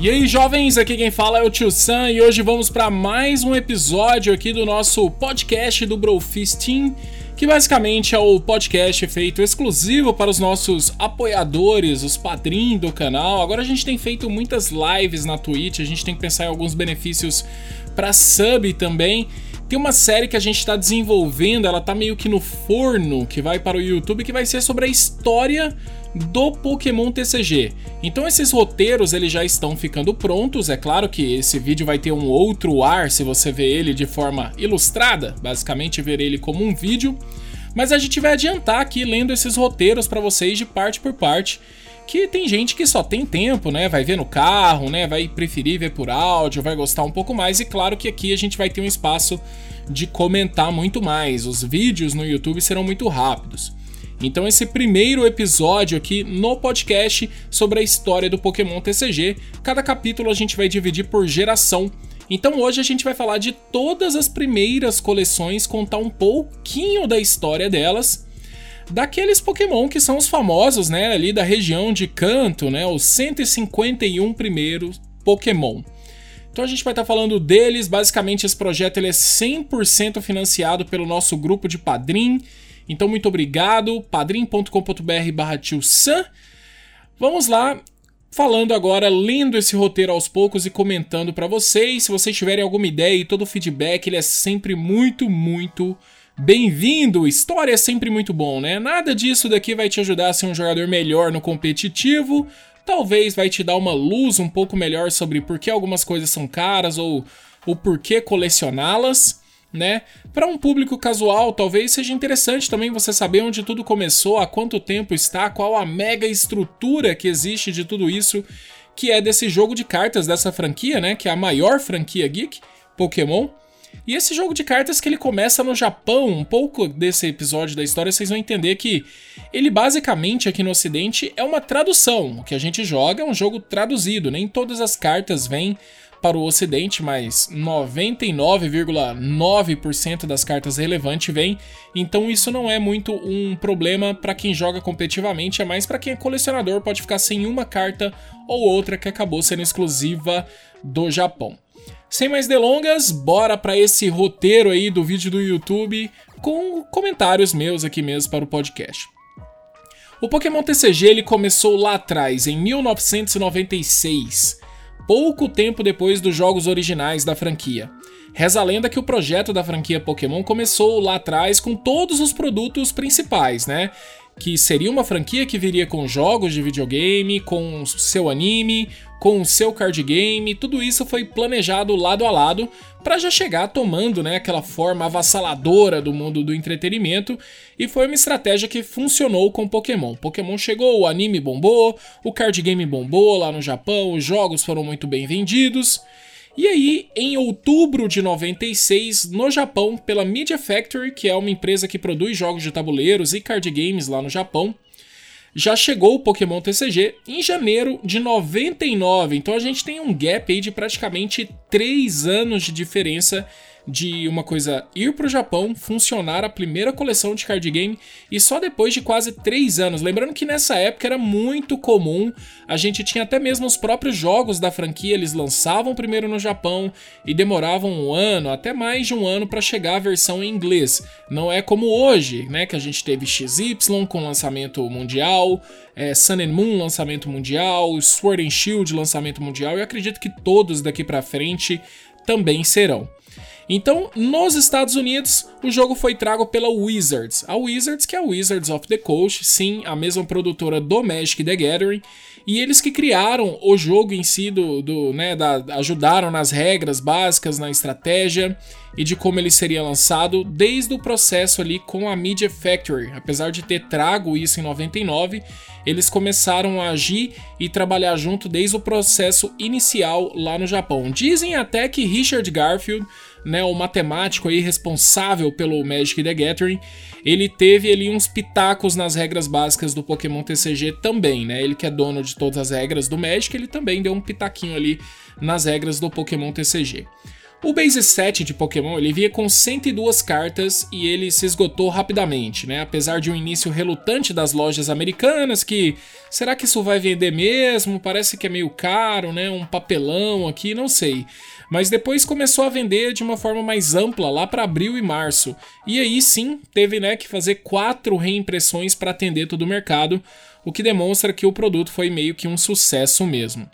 E aí, jovens, aqui quem fala é o Tio Sam e hoje vamos para mais um episódio aqui do nosso podcast do Brofist Team, que basicamente é o podcast feito exclusivo para os nossos apoiadores, os padrinhos do canal. Agora a gente tem feito muitas lives na Twitch, a gente tem que pensar em alguns benefícios para sub também. Tem uma série que a gente está desenvolvendo, ela tá meio que no forno, que vai para o YouTube, que vai ser sobre a história do Pokémon TCG. Então esses roteiros eles já estão ficando prontos. É claro que esse vídeo vai ter um outro ar se você ver ele de forma ilustrada, basicamente ver ele como um vídeo. Mas a gente vai adiantar aqui lendo esses roteiros para vocês de parte por parte. Que tem gente que só tem tempo, né? Vai ver no carro, né? Vai preferir ver por áudio, vai gostar um pouco mais. E claro que aqui a gente vai ter um espaço de comentar muito mais. Os vídeos no YouTube serão muito rápidos. Então, esse primeiro episódio aqui no podcast sobre a história do Pokémon TCG, cada capítulo a gente vai dividir por geração. Então, hoje a gente vai falar de todas as primeiras coleções, contar um pouquinho da história delas daqueles Pokémon que são os famosos, né, ali da região de Canto, né, os 151 primeiros Pokémon. Então a gente vai estar falando deles, basicamente esse projeto ele é 100% financiado pelo nosso grupo de Padrim então, muito obrigado, padrim.com.br barra Vamos lá, falando agora, lendo esse roteiro aos poucos e comentando para vocês. Se vocês tiverem alguma ideia e todo o feedback, ele é sempre muito, muito bem-vindo. História é sempre muito bom, né? Nada disso daqui vai te ajudar a ser um jogador melhor no competitivo. Talvez vai te dar uma luz um pouco melhor sobre por que algumas coisas são caras ou o porquê colecioná-las né? Para um público casual, talvez seja interessante também você saber onde tudo começou, há quanto tempo está, qual a mega estrutura que existe de tudo isso, que é desse jogo de cartas dessa franquia, né? Que é a maior franquia geek, Pokémon. E esse jogo de cartas que ele começa no Japão, um pouco desse episódio da história, vocês vão entender que ele basicamente aqui no ocidente é uma tradução. O que a gente joga é um jogo traduzido, nem todas as cartas vêm para o Ocidente, mas 99,9% das cartas relevantes vêm, então isso não é muito um problema para quem joga competitivamente, é mais para quem é colecionador, pode ficar sem uma carta ou outra que acabou sendo exclusiva do Japão. Sem mais delongas, bora para esse roteiro aí do vídeo do YouTube com comentários meus aqui mesmo para o podcast. O Pokémon TCG ele começou lá atrás, em 1996 pouco tempo depois dos jogos originais da franquia. Reza a lenda que o projeto da franquia Pokémon começou lá atrás com todos os produtos principais, né? Que seria uma franquia que viria com jogos de videogame, com seu anime, com seu card game, tudo isso foi planejado lado a lado para já chegar tomando né, aquela forma avassaladora do mundo do entretenimento, e foi uma estratégia que funcionou com Pokémon. Pokémon chegou, o anime bombou, o card game bombou lá no Japão, os jogos foram muito bem vendidos. E aí, em outubro de 96, no Japão, pela Media Factory, que é uma empresa que produz jogos de tabuleiros e card games lá no Japão, já chegou o Pokémon TCG em janeiro de 99. Então a gente tem um gap aí de praticamente 3 anos de diferença de uma coisa ir para o Japão, funcionar a primeira coleção de card game e só depois de quase 3 anos. Lembrando que nessa época era muito comum, a gente tinha até mesmo os próprios jogos da franquia, eles lançavam primeiro no Japão e demoravam um ano, até mais de um ano para chegar a versão em inglês. Não é como hoje, né, que a gente teve XY com lançamento mundial, é, Sun and Moon lançamento mundial, Sword and Shield lançamento mundial e acredito que todos daqui para frente também serão. Então, nos Estados Unidos, o jogo foi trago pela Wizards. A Wizards, que é a Wizards of the Coast, sim, a mesma produtora do Magic the Gathering, e eles que criaram o jogo em si, do, do né, da, ajudaram nas regras básicas, na estratégia e de como ele seria lançado desde o processo ali com a Media Factory. Apesar de ter trago isso em 99, eles começaram a agir e trabalhar junto desde o processo inicial lá no Japão. Dizem até que Richard Garfield né, o matemático aí responsável pelo Magic the Gathering, ele teve ali uns pitacos nas regras básicas do Pokémon TCG também, né? Ele que é dono de todas as regras do Magic, ele também deu um pitaquinho ali nas regras do Pokémon TCG. O base set de Pokémon ele vinha com 102 cartas e ele se esgotou rapidamente, né? Apesar de um início relutante das lojas americanas, que será que isso vai vender mesmo? Parece que é meio caro, né? Um papelão aqui, não sei. Mas depois começou a vender de uma forma mais ampla lá para abril e março. E aí sim teve né, que fazer quatro reimpressões para atender todo o mercado, o que demonstra que o produto foi meio que um sucesso mesmo.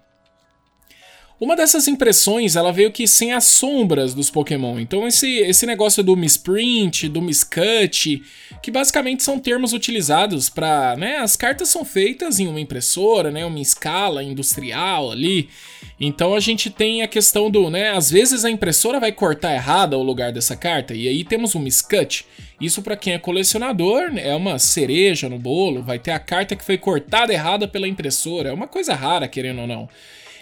Uma dessas impressões, ela veio que sem as sombras dos Pokémon. Então esse, esse negócio do misprint, do miscut, que basicamente são termos utilizados para, né, as cartas são feitas em uma impressora, né, uma escala industrial ali. Então a gente tem a questão do, né, às vezes a impressora vai cortar errada o lugar dessa carta e aí temos um miscut. Isso para quem é colecionador é uma cereja no bolo, vai ter a carta que foi cortada errada pela impressora, é uma coisa rara, querendo ou não.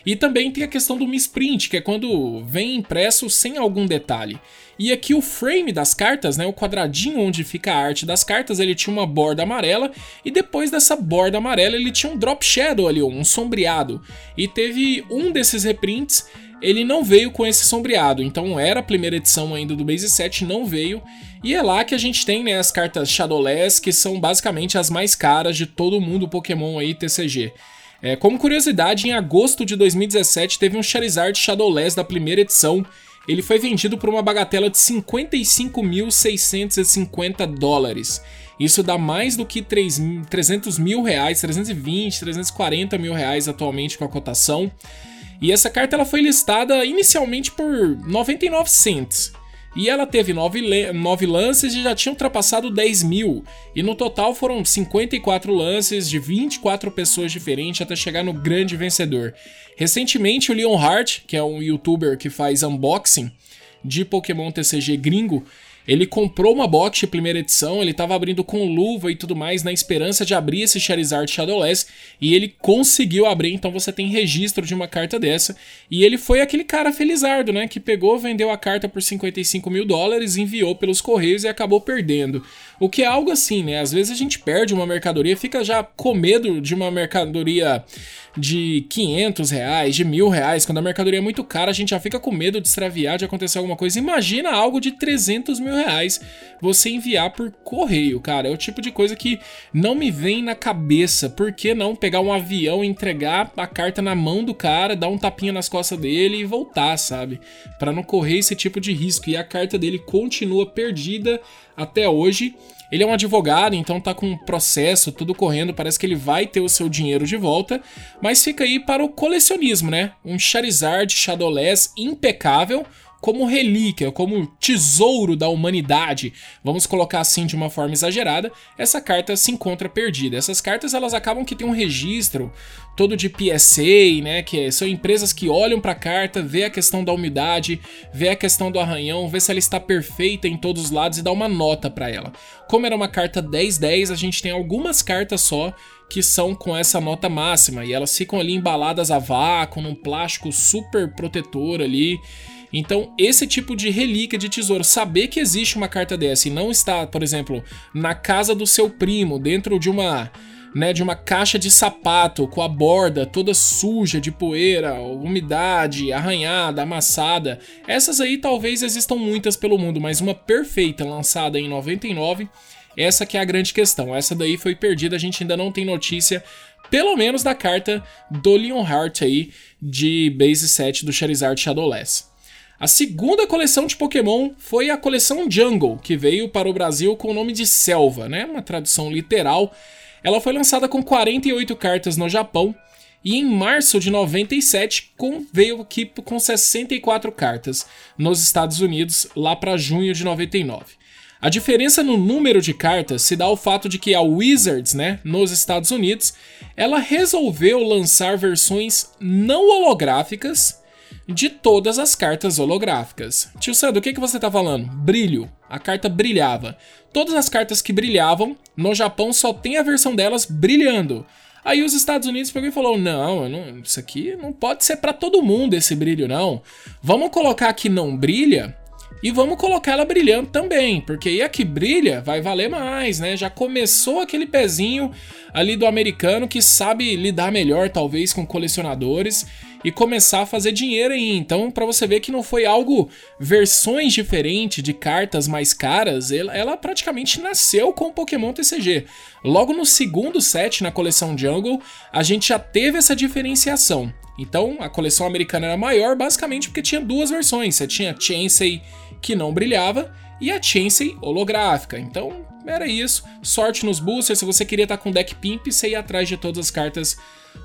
E também tem a questão do misprint, que é quando vem impresso sem algum detalhe. E aqui o frame das cartas, né, o quadradinho onde fica a arte das cartas, ele tinha uma borda amarela e depois dessa borda amarela ele tinha um drop shadow ali, um sombreado. E teve um desses reprints, ele não veio com esse sombreado, então era a primeira edição ainda do Base 7, não veio. E é lá que a gente tem né, as cartas Shadowless, que são basicamente as mais caras de todo mundo Pokémon aí TCG. É, como curiosidade, em agosto de 2017 teve um Charizard Shadowless da primeira edição. Ele foi vendido por uma bagatela de 55.650 dólares. Isso dá mais do que 3, 300 mil reais, 320, 340 mil reais atualmente com a cotação. E essa carta ela foi listada inicialmente por 99 cents. E ela teve 9, 9 lances e já tinha ultrapassado 10 mil. E no total foram 54 lances de 24 pessoas diferentes até chegar no grande vencedor. Recentemente, o Leon Hart, que é um youtuber que faz unboxing de Pokémon TCG gringo, ele comprou uma box de primeira edição, ele estava abrindo com luva e tudo mais, na esperança de abrir esse Charizard Shadowless, e ele conseguiu abrir, então você tem registro de uma carta dessa. E ele foi aquele cara felizardo, né? Que pegou, vendeu a carta por 55 mil dólares, enviou pelos correios e acabou perdendo. O que é algo assim, né? Às vezes a gente perde uma mercadoria, fica já com medo de uma mercadoria de 500 reais, de mil reais. Quando a mercadoria é muito cara, a gente já fica com medo de extraviar, de acontecer alguma coisa. Imagina algo de 300 mil reais você enviar por correio, cara. É o tipo de coisa que não me vem na cabeça. Por que não pegar um avião, entregar a carta na mão do cara, dar um tapinha nas costas dele e voltar, sabe? Para não correr esse tipo de risco. E a carta dele continua perdida até hoje. Ele é um advogado, então tá com um processo tudo correndo, parece que ele vai ter o seu dinheiro de volta, mas fica aí para o colecionismo, né? Um Charizard Shadowless impecável, como relíquia, como tesouro da humanidade, vamos colocar assim de uma forma exagerada, essa carta se encontra perdida. Essas cartas elas acabam que tem um registro todo de PSA, né, que são empresas que olham para a carta, vê a questão da umidade, vê a questão do arranhão, vê se ela está perfeita em todos os lados e dá uma nota para ela. Como era uma carta 10-10, a gente tem algumas cartas só que são com essa nota máxima e elas ficam ali embaladas a vácuo, num plástico super protetor ali. Então, esse tipo de relíquia de tesouro, saber que existe uma carta dessa e não está, por exemplo, na casa do seu primo, dentro de uma né, de uma caixa de sapato com a borda toda suja de poeira, umidade, arranhada, amassada. Essas aí talvez existam muitas pelo mundo, mas uma perfeita lançada em 99, essa que é a grande questão. Essa daí foi perdida, a gente ainda não tem notícia, pelo menos da carta do Leonhardt aí de base set do Charizard Shadowless. A segunda coleção de Pokémon foi a coleção Jungle, que veio para o Brasil com o nome de Selva, né? Uma tradução literal. Ela foi lançada com 48 cartas no Japão e em março de 97 com, veio aqui com 64 cartas nos Estados Unidos, lá para junho de 99. A diferença no número de cartas se dá ao fato de que a Wizards, né, nos Estados Unidos, ela resolveu lançar versões não holográficas de todas as cartas holográficas. Tio Sandro, o que, que você tá falando? Brilho. A carta brilhava. Todas as cartas que brilhavam, no Japão só tem a versão delas brilhando. Aí os Estados Unidos pegou e falou: não, não isso aqui não pode ser para todo mundo esse brilho, não. Vamos colocar que não brilha e vamos colocar ela brilhando também, porque aí a que brilha vai valer mais, né? Já começou aquele pezinho ali do americano que sabe lidar melhor, talvez, com colecionadores e começar a fazer dinheiro aí. Então, para você ver que não foi algo versões diferentes de cartas mais caras, ela, praticamente nasceu com o Pokémon TCG. Logo no segundo set na coleção Jungle, a gente já teve essa diferenciação. Então, a coleção americana era maior basicamente porque tinha duas versões. Você tinha Chansey que não brilhava e a Chansey holográfica. Então, era isso. Sorte nos boosters. Se você queria estar com deck pimp, você ia atrás de todas as cartas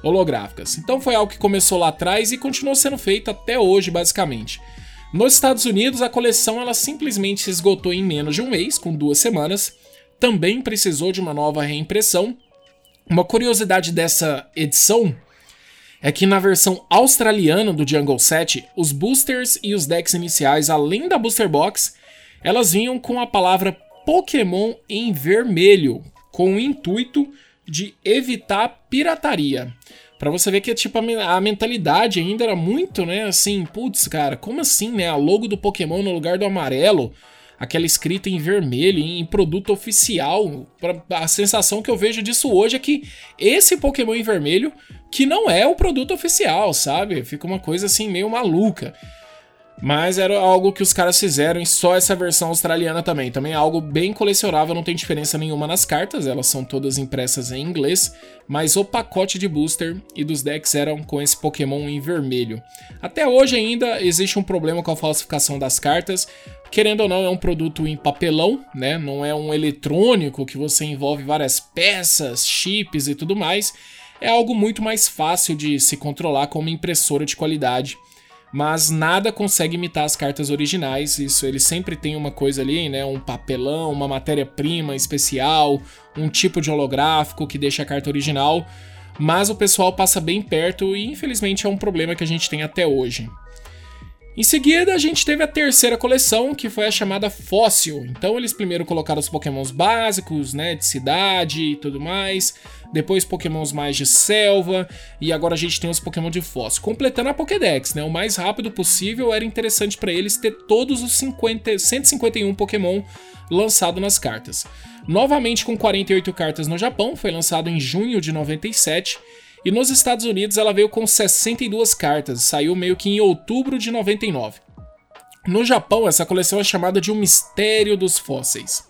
holográficas. Então foi algo que começou lá atrás e continuou sendo feito até hoje, basicamente. Nos Estados Unidos, a coleção ela simplesmente se esgotou em menos de um mês, com duas semanas. Também precisou de uma nova reimpressão. Uma curiosidade dessa edição é que na versão australiana do Jungle 7, os boosters e os decks iniciais, além da booster box, elas vinham com a palavra Pokémon em vermelho, com o intuito de evitar pirataria. Para você ver que tipo a, mentalidade ainda era muito, né, assim, putz, cara, como assim, né, a logo do Pokémon no lugar do amarelo, aquela escrita em vermelho em produto oficial. A sensação que eu vejo disso hoje é que esse Pokémon em vermelho que não é o produto oficial, sabe? Fica uma coisa assim meio maluca. Mas era algo que os caras fizeram em só essa versão australiana também. Também é algo bem colecionável, não tem diferença nenhuma nas cartas, elas são todas impressas em inglês, mas o pacote de booster e dos decks eram com esse Pokémon em vermelho. Até hoje ainda existe um problema com a falsificação das cartas. Querendo ou não, é um produto em papelão, né? Não é um eletrônico que você envolve várias peças, chips e tudo mais. É algo muito mais fácil de se controlar com uma impressora de qualidade mas nada consegue imitar as cartas originais. Isso ele sempre tem uma coisa ali, né, um papelão, uma matéria-prima especial, um tipo de holográfico que deixa a carta original, mas o pessoal passa bem perto e infelizmente é um problema que a gente tem até hoje. Em seguida, a gente teve a terceira coleção, que foi a chamada Fóssil. Então, eles primeiro colocaram os pokémons básicos, né, de cidade e tudo mais, depois pokémons mais de selva, e agora a gente tem os pokémon de fóssil. Completando a Pokédex, né, o mais rápido possível era interessante para eles ter todos os 50, 151 pokémon lançados nas cartas. Novamente com 48 cartas no Japão, foi lançado em junho de 97, e nos Estados Unidos ela veio com 62 cartas, saiu meio que em outubro de 99. No Japão, essa coleção é chamada de O Mistério dos Fósseis.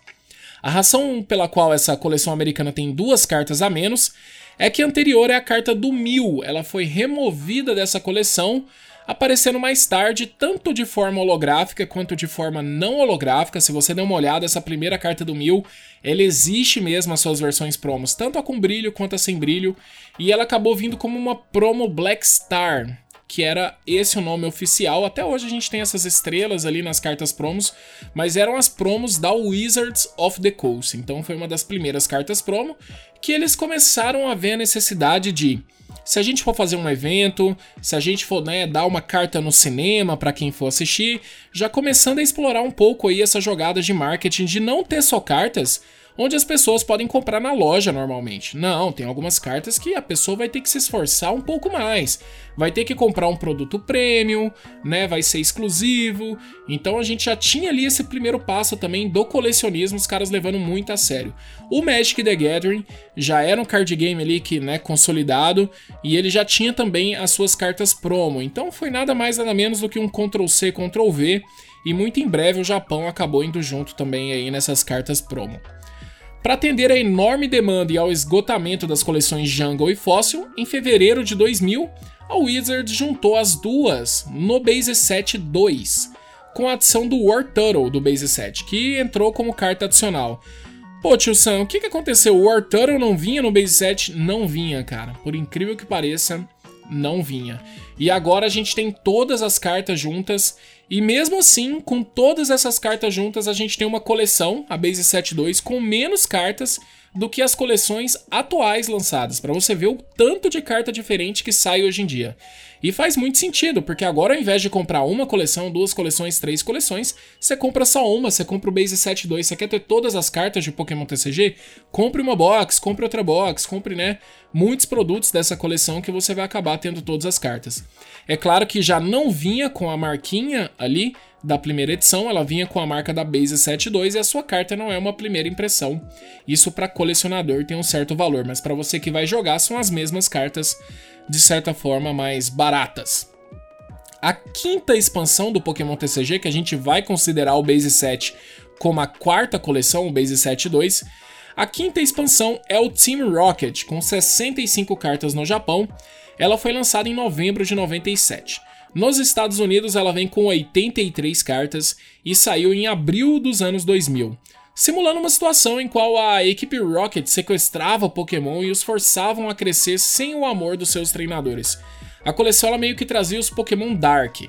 A razão pela qual essa coleção americana tem duas cartas a menos é que a anterior é a carta do Mil. Ela foi removida dessa coleção aparecendo mais tarde, tanto de forma holográfica quanto de forma não holográfica. Se você der uma olhada, essa primeira carta do Mil, ela existe mesmo as suas versões promos, tanto a com brilho quanto a sem brilho, e ela acabou vindo como uma promo Black Star, que era esse o nome oficial. Até hoje a gente tem essas estrelas ali nas cartas promos, mas eram as promos da Wizards of the Coast. Então foi uma das primeiras cartas promo que eles começaram a ver a necessidade de se a gente for fazer um evento, se a gente for né, dar uma carta no cinema para quem for assistir, já começando a explorar um pouco aí essa jogada de marketing de não ter só cartas onde as pessoas podem comprar na loja normalmente. Não, tem algumas cartas que a pessoa vai ter que se esforçar um pouco mais. Vai ter que comprar um produto premium, né? Vai ser exclusivo. Então a gente já tinha ali esse primeiro passo também do colecionismo, os caras levando muito a sério. O Magic the Gathering já era um card game ali que, né, consolidado e ele já tinha também as suas cartas promo. Então foi nada mais nada menos do que um Ctrl C, Ctrl V. E muito em breve o Japão acabou indo junto também aí nessas cartas promo. Para atender a enorme demanda e ao esgotamento das coleções Jungle e Fossil, em fevereiro de 2000, a Wizards juntou as duas no Base Set 2, com a adição do War Turtle do Base Set, que entrou como carta adicional. Pô, tio Sam, o que, que aconteceu? O War Turtle não vinha no Base Set? Não vinha, cara. Por incrível que pareça, não vinha. E agora a gente tem todas as cartas juntas. E mesmo assim, com todas essas cartas juntas, a gente tem uma coleção, a Base 7.2, com menos cartas do que as coleções atuais lançadas, para você ver o tanto de carta diferente que sai hoje em dia. E faz muito sentido, porque agora ao invés de comprar uma coleção, duas coleções, três coleções, você compra só uma, você compra o Base 7.2, você quer ter todas as cartas de Pokémon TCG? Compre uma box, compre outra box, compre, né, muitos produtos dessa coleção que você vai acabar tendo todas as cartas. É claro que já não vinha com a marquinha ali da primeira edição, ela vinha com a marca da Base 7.2 e a sua carta não é uma primeira impressão. Isso para colecionador tem um certo valor, mas para você que vai jogar são as mesmas cartas de certa forma, mais baratas. A quinta expansão do Pokémon TCG, que a gente vai considerar o Base 7 como a quarta coleção, o Base 7 2, a quinta expansão é o Team Rocket, com 65 cartas no Japão. Ela foi lançada em novembro de 97. Nos Estados Unidos, ela vem com 83 cartas e saiu em abril dos anos 2000, simulando uma situação em qual a equipe Rocket sequestrava Pokémon e os forçavam a crescer sem o amor dos seus treinadores. A coleção ela meio que trazia os Pokémon Dark.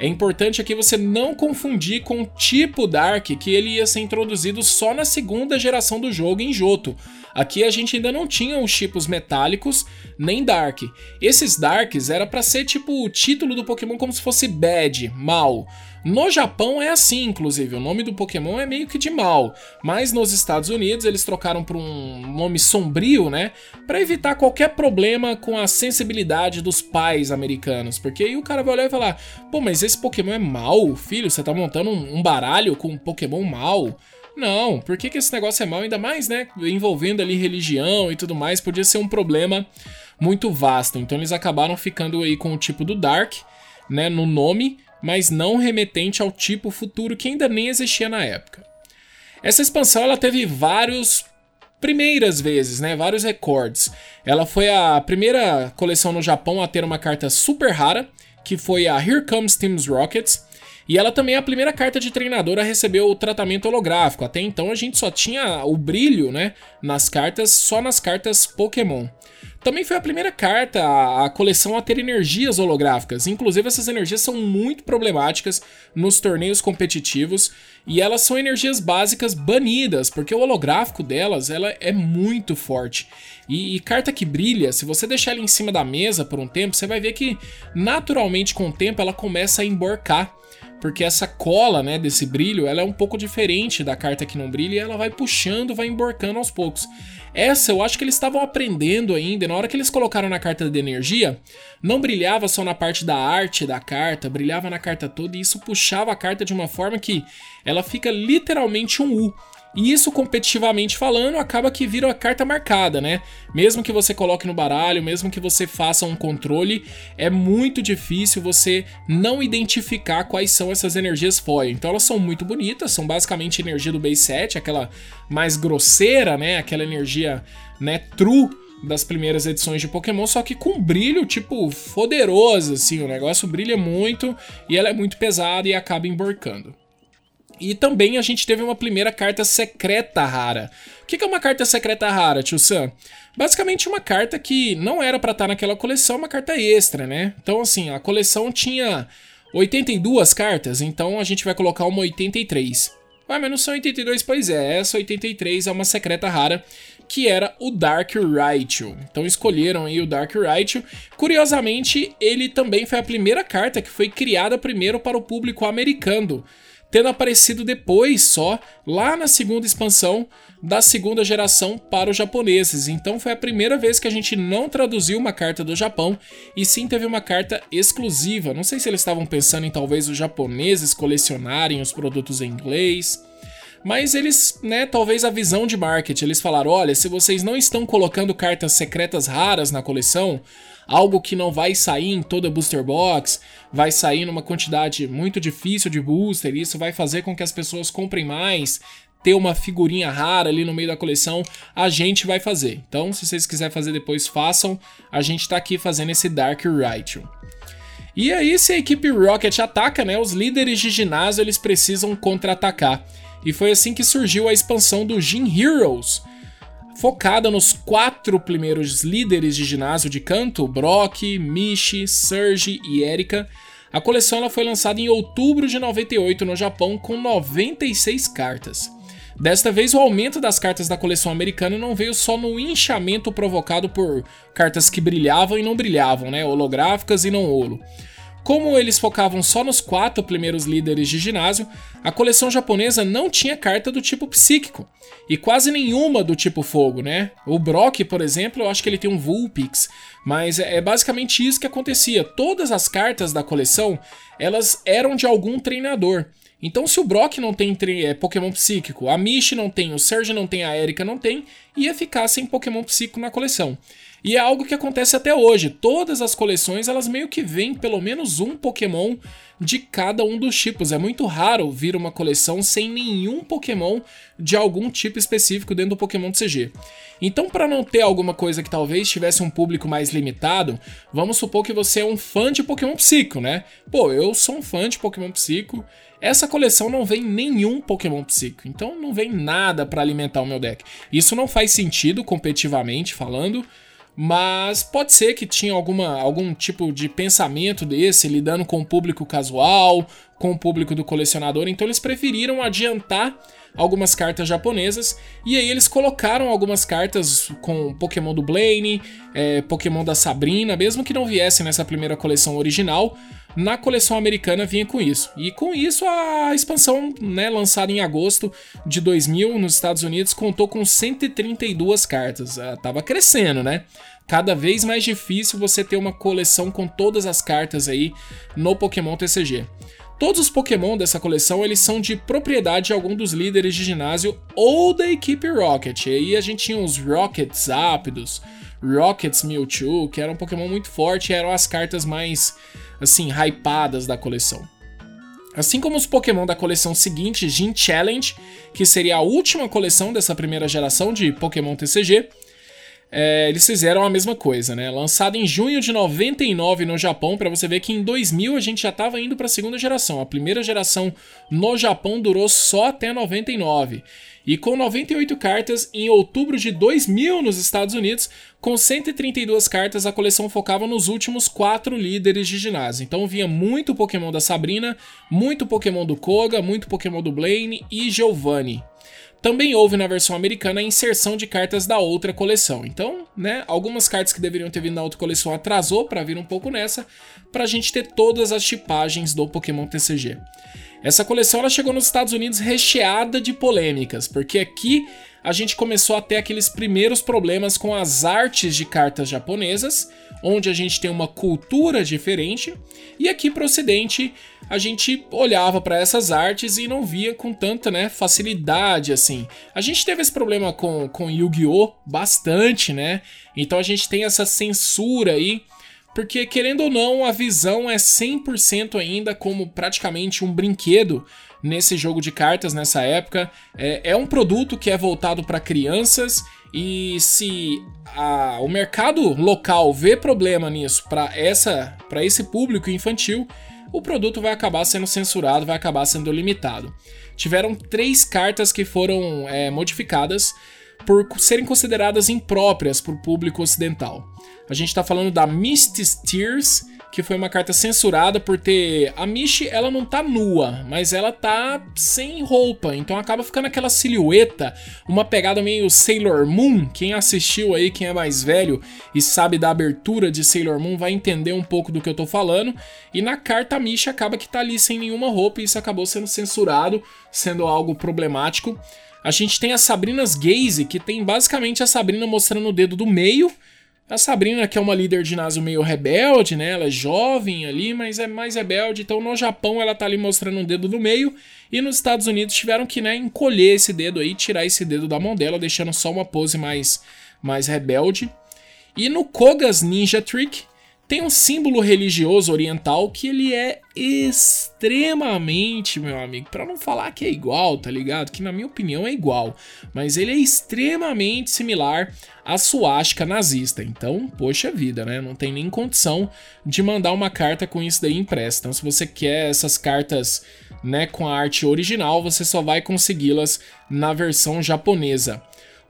É importante aqui você não confundir com o tipo Dark, que ele ia ser introduzido só na segunda geração do jogo em Johto. Aqui a gente ainda não tinha os tipos metálicos nem Dark. Esses Darks era para ser tipo o título do Pokémon como se fosse Bad, mal. No Japão é assim, inclusive, o nome do Pokémon é meio que de mal, mas nos Estados Unidos eles trocaram por um nome sombrio, né, para evitar qualquer problema com a sensibilidade dos pais americanos, porque aí o cara vai olhar e falar: "Pô, mas esse Pokémon é mal, filho, você tá montando um, baralho com um Pokémon mal?" Não, por que, que esse negócio é mal? Ainda mais, né? Envolvendo ali religião e tudo mais, podia ser um problema muito vasto. Então eles acabaram ficando aí com o tipo do Dark, né, no nome, mas não remetente ao tipo futuro que ainda nem existia na época. Essa expansão ela teve vários primeiras vezes, né, vários recordes. Ela foi a primeira coleção no Japão a ter uma carta super rara, que foi a Here Comes Teams Rockets, e ela também é a primeira carta de treinador a receber o tratamento holográfico. Até então a gente só tinha o brilho, né, nas cartas, só nas cartas Pokémon. Também foi a primeira carta, a, coleção a ter energias holográficas. Inclusive, essas energias são muito problemáticas nos torneios competitivos e elas são energias básicas banidas, porque o holográfico delas ela é muito forte. E, e, carta que brilha, se você deixar ela em cima da mesa por um tempo, você vai ver que naturalmente com o tempo ela começa a emborcar porque essa cola, né, desse brilho, ela é um pouco diferente da carta que não brilha e ela vai puxando, vai emborcando aos poucos. Essa eu acho que eles estavam aprendendo ainda, e na hora que eles colocaram na carta de energia, não brilhava só na parte da arte da carta, brilhava na carta toda e isso puxava a carta de uma forma que ela fica literalmente um U. E isso, competitivamente falando, acaba que vira a carta marcada, né? Mesmo que você coloque no baralho, mesmo que você faça um controle, é muito difícil você não identificar quais são essas energias foil. Então elas são muito bonitas, são basicamente energia do base set, aquela mais grosseira, né? Aquela energia, né, true das primeiras edições de Pokémon, só que com brilho, tipo, poderoso, assim, o negócio brilha muito e ela é muito pesada e acaba emborcando. E também a gente teve uma primeira carta secreta rara. O que é uma carta secreta rara, tio Sam? Basicamente uma carta que não era para estar tá naquela coleção, uma carta extra, né? Então, assim, a coleção tinha 82 cartas, então a gente vai colocar uma 83. Ah, mas não são 82, pois é, essa 83 é uma secreta rara, que era o Dark Raichu. Então escolheram aí o Dark Raichu. Curiosamente, ele também foi a primeira carta que foi criada primeiro para o público americano tendo aparecido depois só, lá na segunda expansão da segunda geração para os japoneses. Então foi a primeira vez que a gente não traduziu uma carta do Japão e sim teve uma carta exclusiva. Não sei se eles estavam pensando em talvez os japoneses colecionarem os produtos em inglês. Mas eles, né, talvez a visão de marketing, eles falaram: olha, se vocês não estão colocando cartas secretas raras na coleção, algo que não vai sair em toda booster box, vai sair numa quantidade muito difícil de booster, e isso vai fazer com que as pessoas comprem mais, ter uma figurinha rara ali no meio da coleção, a gente vai fazer. Então, se vocês quiserem fazer depois, façam. A gente tá aqui fazendo esse Dark Raichu. E aí, se a equipe Rocket ataca, né, os líderes de ginásio eles precisam contra-atacar. E foi assim que surgiu a expansão do Gin Heroes, focada nos quatro primeiros líderes de ginásio de canto, Brock, Mishi, Serge e Erika. A coleção ela foi lançada em outubro de 98 no Japão com 96 cartas. Desta vez, o aumento das cartas da coleção americana não veio só no inchamento provocado por cartas que brilhavam e não brilhavam, né? holográficas e não holo. Como eles focavam só nos quatro primeiros líderes de ginásio, a coleção japonesa não tinha carta do tipo psíquico e quase nenhuma do tipo fogo, né? O Brock, por exemplo, eu acho que ele tem um Vulpix, mas é, é basicamente isso que acontecia. Todas as cartas da coleção, elas eram de algum treinador. Então, se o Brock não tem é, Pokémon psíquico, a Mish não tem, o Serge não tem, a Erika não tem, ia ficar sem Pokémon psíquico na coleção. E é algo que acontece até hoje. Todas as coleções, elas meio que vêm pelo menos um Pokémon de cada um dos tipos. É muito raro vir uma coleção sem nenhum Pokémon de algum tipo específico dentro do Pokémon CG. Então, para não ter alguma coisa que talvez tivesse um público mais limitado, vamos supor que você é um fã de Pokémon Psico, né? Pô, eu sou um fã de Pokémon Psico. Essa coleção não vem nenhum Pokémon Psico, então não vem nada para alimentar o meu deck. Isso não faz sentido competitivamente falando, mas pode ser que tinha alguma, algum tipo de pensamento desse, lidando com o público casual, com o público do colecionador, então eles preferiram adiantar algumas cartas japonesas e aí eles colocaram algumas cartas com Pokémon do Blaine, é, Pokémon da Sabrina, mesmo que não viessem nessa primeira coleção original, na coleção americana vinha com isso. E com isso a expansão, né, lançada em agosto de 2000 nos Estados Unidos, contou com 132 cartas. Uh, tava crescendo, né? Cada vez mais difícil você ter uma coleção com todas as cartas aí no Pokémon TCG. Todos os Pokémon dessa coleção eles são de propriedade de algum dos líderes de ginásio ou da equipe Rocket. E aí a gente tinha os Rockets Ápidos, Rockets Mewtwo, que eram um Pokémon muito forte e eram as cartas mais assim, hypadas da coleção. Assim como os Pokémon da coleção seguinte, Gym Challenge, que seria a última coleção dessa primeira geração de Pokémon TCG, é, eles fizeram a mesma coisa, né? Lançado em junho de 99 no Japão, para você ver que em 2000 a gente já estava indo para a segunda geração. A primeira geração no Japão durou só até 99. E com 98 cartas em outubro de 2000 nos Estados Unidos, com 132 cartas, a coleção focava nos últimos quatro líderes de ginásio. Então vinha muito Pokémon da Sabrina, muito Pokémon do Koga, muito Pokémon do Blaine e Giovanni. Também houve na versão americana a inserção de cartas da outra coleção. Então, né, algumas cartas que deveriam ter vindo na outra coleção atrasou para vir um pouco nessa, para a gente ter todas as tipagens do Pokémon TCG. Essa coleção ela chegou nos Estados Unidos recheada de polêmicas, porque aqui a gente começou a ter aqueles primeiros problemas com as artes de cartas japonesas, onde a gente tem uma cultura diferente, e aqui para o Ocidente a gente olhava para essas artes e não via com tanta né, facilidade assim. A gente teve esse problema com, com Yu-Gi-Oh! bastante, né? Então a gente tem essa censura aí porque querendo ou não, a visão é 100% ainda como praticamente um brinquedo nesse jogo de cartas nessa época. É, é um produto que é voltado para crianças e se a, o mercado local vê problema nisso para essa para esse público infantil, o produto vai acabar sendo censurado, vai acabar sendo limitado. Tiveram três cartas que foram é, modificadas por serem consideradas impróprias para o público ocidental. A gente está falando da Misty Tears, que foi uma carta censurada por ter. A Mishi, ela não tá nua, mas ela tá sem roupa, então acaba ficando aquela silhueta, uma pegada meio Sailor Moon. Quem assistiu aí, quem é mais velho e sabe da abertura de Sailor Moon, vai entender um pouco do que eu tô falando. E na carta a Mishi acaba que tá ali sem nenhuma roupa e isso acabou sendo censurado, sendo algo problemático. A gente tem a Sabrina's Gaze, que tem basicamente a Sabrina mostrando o dedo do meio. A Sabrina, que é uma líder de ginásio meio rebelde, né? Ela é jovem ali, mas é mais rebelde. Então no Japão ela tá ali mostrando um dedo do meio. E nos Estados Unidos tiveram que, né, encolher esse dedo aí, tirar esse dedo da mão dela, deixando só uma pose mais, mais rebelde. E no Koga's Ninja Trick, tem um símbolo religioso oriental que ele é extremamente, meu amigo, para não falar que é igual, tá ligado? Que na minha opinião é igual, mas ele é extremamente similar à suástica nazista. Então, poxa vida, né? Não tem nem condição de mandar uma carta com isso daí impressa. Então, se você quer essas cartas, né, com a arte original, você só vai consegui-las na versão japonesa.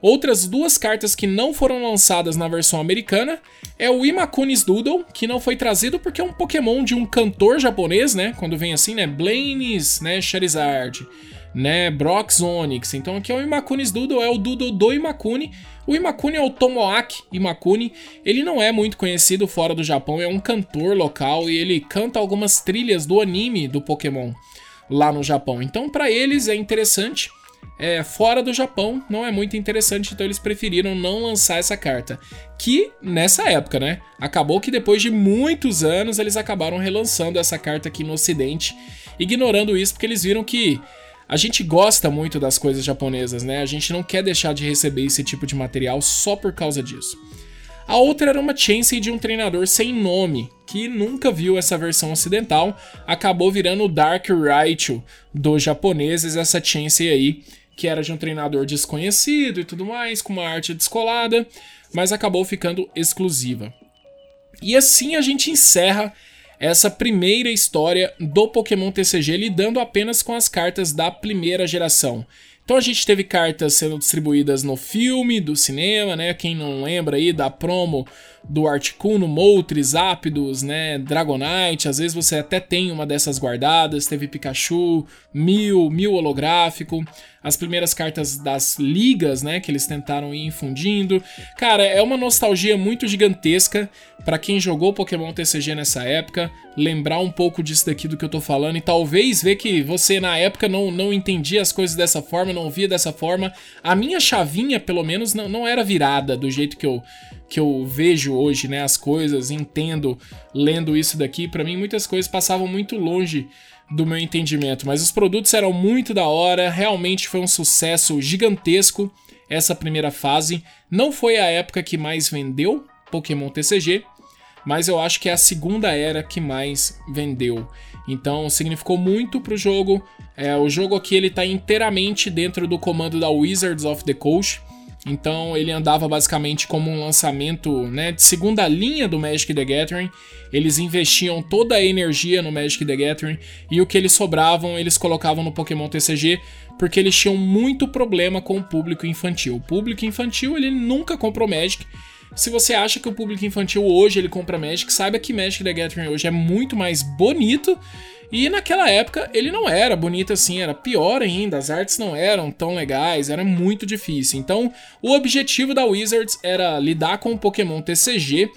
Outras duas cartas que não foram lançadas na versão americana é o Imakunis Doodle, que não foi trazido porque é um Pokémon de um cantor japonês, né? Quando vem assim, né? Blaines, né? Charizard, né? Brox Onix. Então aqui é o Imakunis Doodle, é o Doodle do Imakuni. O Imakuni é o Tomoaki Imakuni. Ele não é muito conhecido fora do Japão, é um cantor local e ele canta algumas trilhas do anime do Pokémon lá no Japão. Então para eles é interessante é, fora do Japão não é muito interessante, então eles preferiram não lançar essa carta. Que nessa época, né? Acabou que depois de muitos anos eles acabaram relançando essa carta aqui no Ocidente, ignorando isso porque eles viram que a gente gosta muito das coisas japonesas, né? A gente não quer deixar de receber esse tipo de material só por causa disso. A outra era uma chance de um treinador sem nome, que nunca viu essa versão ocidental, acabou virando o Dark Raichu dos japoneses, essa chance aí, que era de um treinador desconhecido e tudo mais, com uma arte descolada, mas acabou ficando exclusiva. E assim a gente encerra essa primeira história do Pokémon TCG lidando apenas com as cartas da primeira geração. Então a gente teve cartas sendo distribuídas no filme, do cinema, né? Quem não lembra aí da promo do Articuno, Moltres, Zapdos, né? Dragonite, às vezes você até tem uma dessas guardadas. Teve Pikachu, Mil, Mil holográfico as primeiras cartas das ligas, né, que eles tentaram ir infundindo. Cara, é uma nostalgia muito gigantesca para quem jogou Pokémon TCG nessa época, lembrar um pouco disso daqui do que eu tô falando e talvez ver que você na época não, não entendia as coisas dessa forma, não via dessa forma. A minha chavinha, pelo menos, não, não era virada do jeito que eu que eu vejo hoje, né, as coisas, entendo lendo isso daqui, para mim muitas coisas passavam muito longe do meu entendimento, mas os produtos eram muito da hora, realmente foi um sucesso gigantesco essa primeira fase. Não foi a época que mais vendeu Pokémon TCG, mas eu acho que é a segunda era que mais vendeu. Então significou muito pro jogo. É, o jogo aqui ele tá inteiramente dentro do comando da Wizards of the Coast. Então ele andava basicamente como um lançamento né, de segunda linha do Magic the Gathering. Eles investiam toda a energia no Magic the Gathering e o que eles sobravam eles colocavam no Pokémon TCG porque eles tinham muito problema com o público infantil. O público infantil ele nunca comprou Magic. Se você acha que o público infantil hoje ele compra Magic, saiba que Magic the Gathering hoje é muito mais bonito e naquela época ele não era bonito assim, era pior ainda, as artes não eram tão legais, era muito difícil. Então, o objetivo da Wizards era lidar com o Pokémon TCG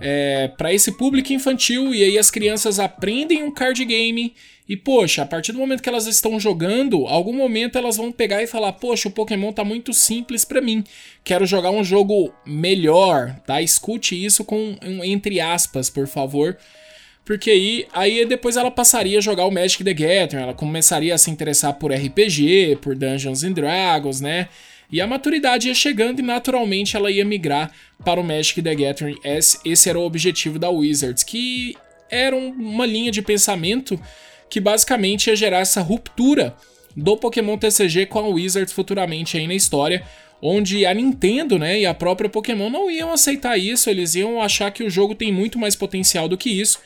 é, para esse público infantil e aí as crianças aprendem um card game e poxa, a partir do momento que elas estão jogando, algum momento elas vão pegar e falar: "Poxa, o Pokémon tá muito simples para mim. Quero jogar um jogo melhor", tá? Escute isso com um entre aspas, por favor porque aí, aí depois ela passaria a jogar o Magic the Gathering, ela começaria a se interessar por RPG, por Dungeons and Dragons, né? E a maturidade ia chegando e naturalmente ela ia migrar para o Magic the Gathering. Esse, esse era o objetivo da Wizards, que era um, uma linha de pensamento que basicamente ia gerar essa ruptura do Pokémon TCG com a Wizards futuramente aí na história, onde a Nintendo, né, e a própria Pokémon não iam aceitar isso, eles iam achar que o jogo tem muito mais potencial do que isso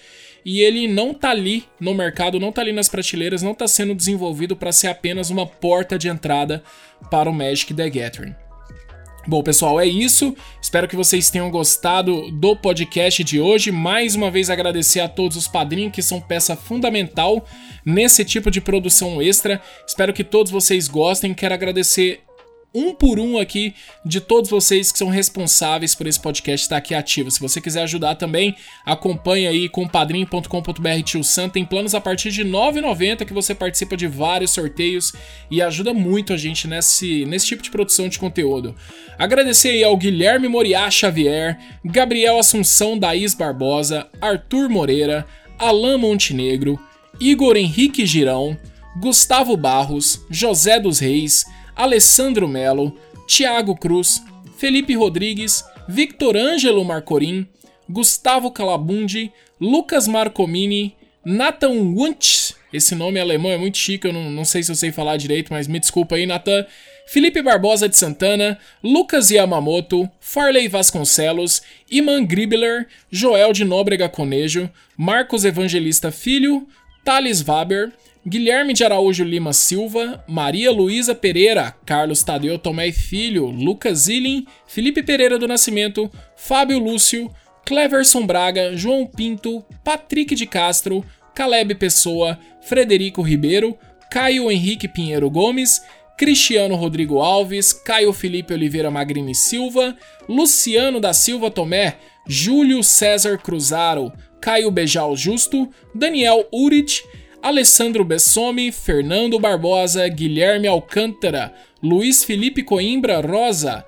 e ele não tá ali no mercado, não tá ali nas prateleiras, não tá sendo desenvolvido para ser apenas uma porta de entrada para o Magic the Gathering. Bom, pessoal, é isso. Espero que vocês tenham gostado do podcast de hoje. Mais uma vez agradecer a todos os padrinhos que são peça fundamental nesse tipo de produção extra. Espero que todos vocês gostem. Quero agradecer um por um aqui de todos vocês que são responsáveis por esse podcast estar aqui ativo. Se você quiser ajudar também, acompanhe aí com padrim.com.br tio Sam. Tem planos a partir de R$ 9,90 que você participa de vários sorteios e ajuda muito a gente nesse, nesse tipo de produção de conteúdo. Agradecer aí ao Guilherme Moriá Xavier, Gabriel Assunção Daís Barbosa, Arthur Moreira, Alain Montenegro, Igor Henrique Girão, Gustavo Barros, José dos Reis, Alessandro Melo, Thiago Cruz, Felipe Rodrigues, Victor Ângelo Marcorim, Gustavo Calabundi, Lucas Marcomini, Nathan Wunsch, esse nome alemão é muito chique, eu não, não sei se eu sei falar direito, mas me desculpa aí, Nathan. Felipe Barbosa de Santana, Lucas Yamamoto, Farley Vasconcelos, Iman Gribler, Joel de Nóbrega Conejo, Marcos Evangelista Filho, Thales Waber, Guilherme de Araújo Lima Silva, Maria Luísa Pereira, Carlos Tadeu Tomé Filho, Lucas Zilin, Felipe Pereira do Nascimento, Fábio Lúcio, Cleverson Braga, João Pinto, Patrick de Castro, Caleb Pessoa, Frederico Ribeiro, Caio Henrique Pinheiro Gomes, Cristiano Rodrigo Alves, Caio Felipe Oliveira Magrini Silva, Luciano da Silva Tomé, Júlio César Cruzaro, Caio Bejal Justo, Daniel Urich, Alessandro Bessomi, Fernando Barbosa, Guilherme Alcântara, Luiz Felipe Coimbra Rosa,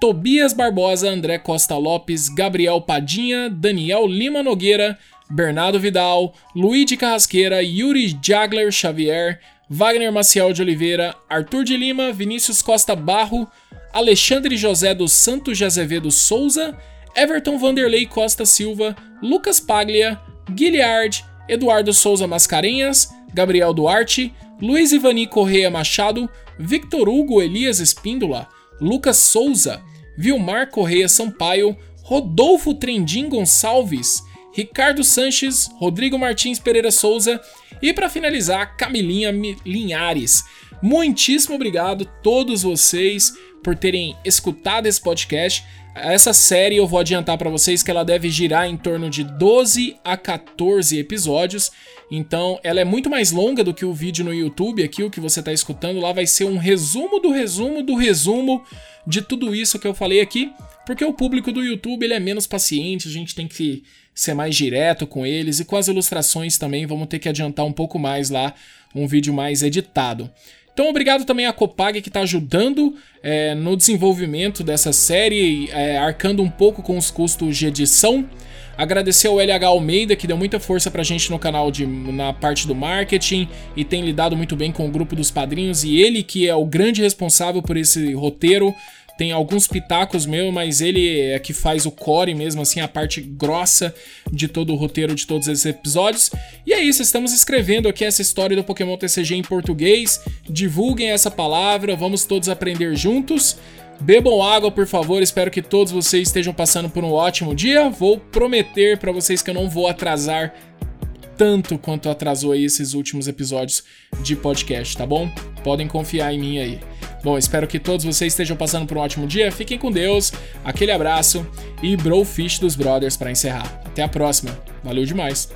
Tobias Barbosa, André Costa Lopes, Gabriel Padinha, Daniel Lima Nogueira, Bernardo Vidal, Luiz Carrasqueira, Yuri Jagler Xavier, Wagner Maciel de Oliveira, Arthur de Lima, Vinícius Costa Barro, Alexandre José dos Santos de Azevedo Souza, Everton Vanderlei Costa Silva, Lucas Paglia, Guilhard, Eduardo Souza Mascarenhas, Gabriel Duarte, Luiz Ivani Correia Machado, Victor Hugo Elias Espíndola, Lucas Souza, Vilmar Correia Sampaio, Rodolfo Trendim Gonçalves, Ricardo Sanches, Rodrigo Martins Pereira Souza e para finalizar, Camilinha Linhares. Muitíssimo obrigado a todos vocês por terem escutado esse podcast. Essa série eu vou adiantar para vocês que ela deve girar em torno de 12 a 14 episódios. Então, ela é muito mais longa do que o vídeo no YouTube aqui, o que você está escutando lá vai ser um resumo do resumo do resumo de tudo isso que eu falei aqui, porque o público do YouTube ele é menos paciente, a gente tem que ser mais direto com eles e com as ilustrações também, vamos ter que adiantar um pouco mais lá, um vídeo mais editado. Então, obrigado também à Copag que está ajudando é, no desenvolvimento dessa série, é, arcando um pouco com os custos de edição. Agradecer ao LH Almeida, que deu muita força pra gente no canal de, na parte do marketing e tem lidado muito bem com o grupo dos padrinhos. E ele que é o grande responsável por esse roteiro tem alguns pitacos mesmo, mas ele é que faz o core mesmo, assim, a parte grossa de todo o roteiro de todos esses episódios. E é isso, estamos escrevendo aqui essa história do Pokémon TCG em português. Divulguem essa palavra, vamos todos aprender juntos. Bebam água, por favor. Espero que todos vocês estejam passando por um ótimo dia. Vou prometer para vocês que eu não vou atrasar tanto quanto atrasou aí esses últimos episódios de podcast, tá bom? Podem confiar em mim aí. Bom, espero que todos vocês estejam passando por um ótimo dia. Fiquem com Deus. Aquele abraço e Brofish dos Brothers para encerrar. Até a próxima. Valeu demais.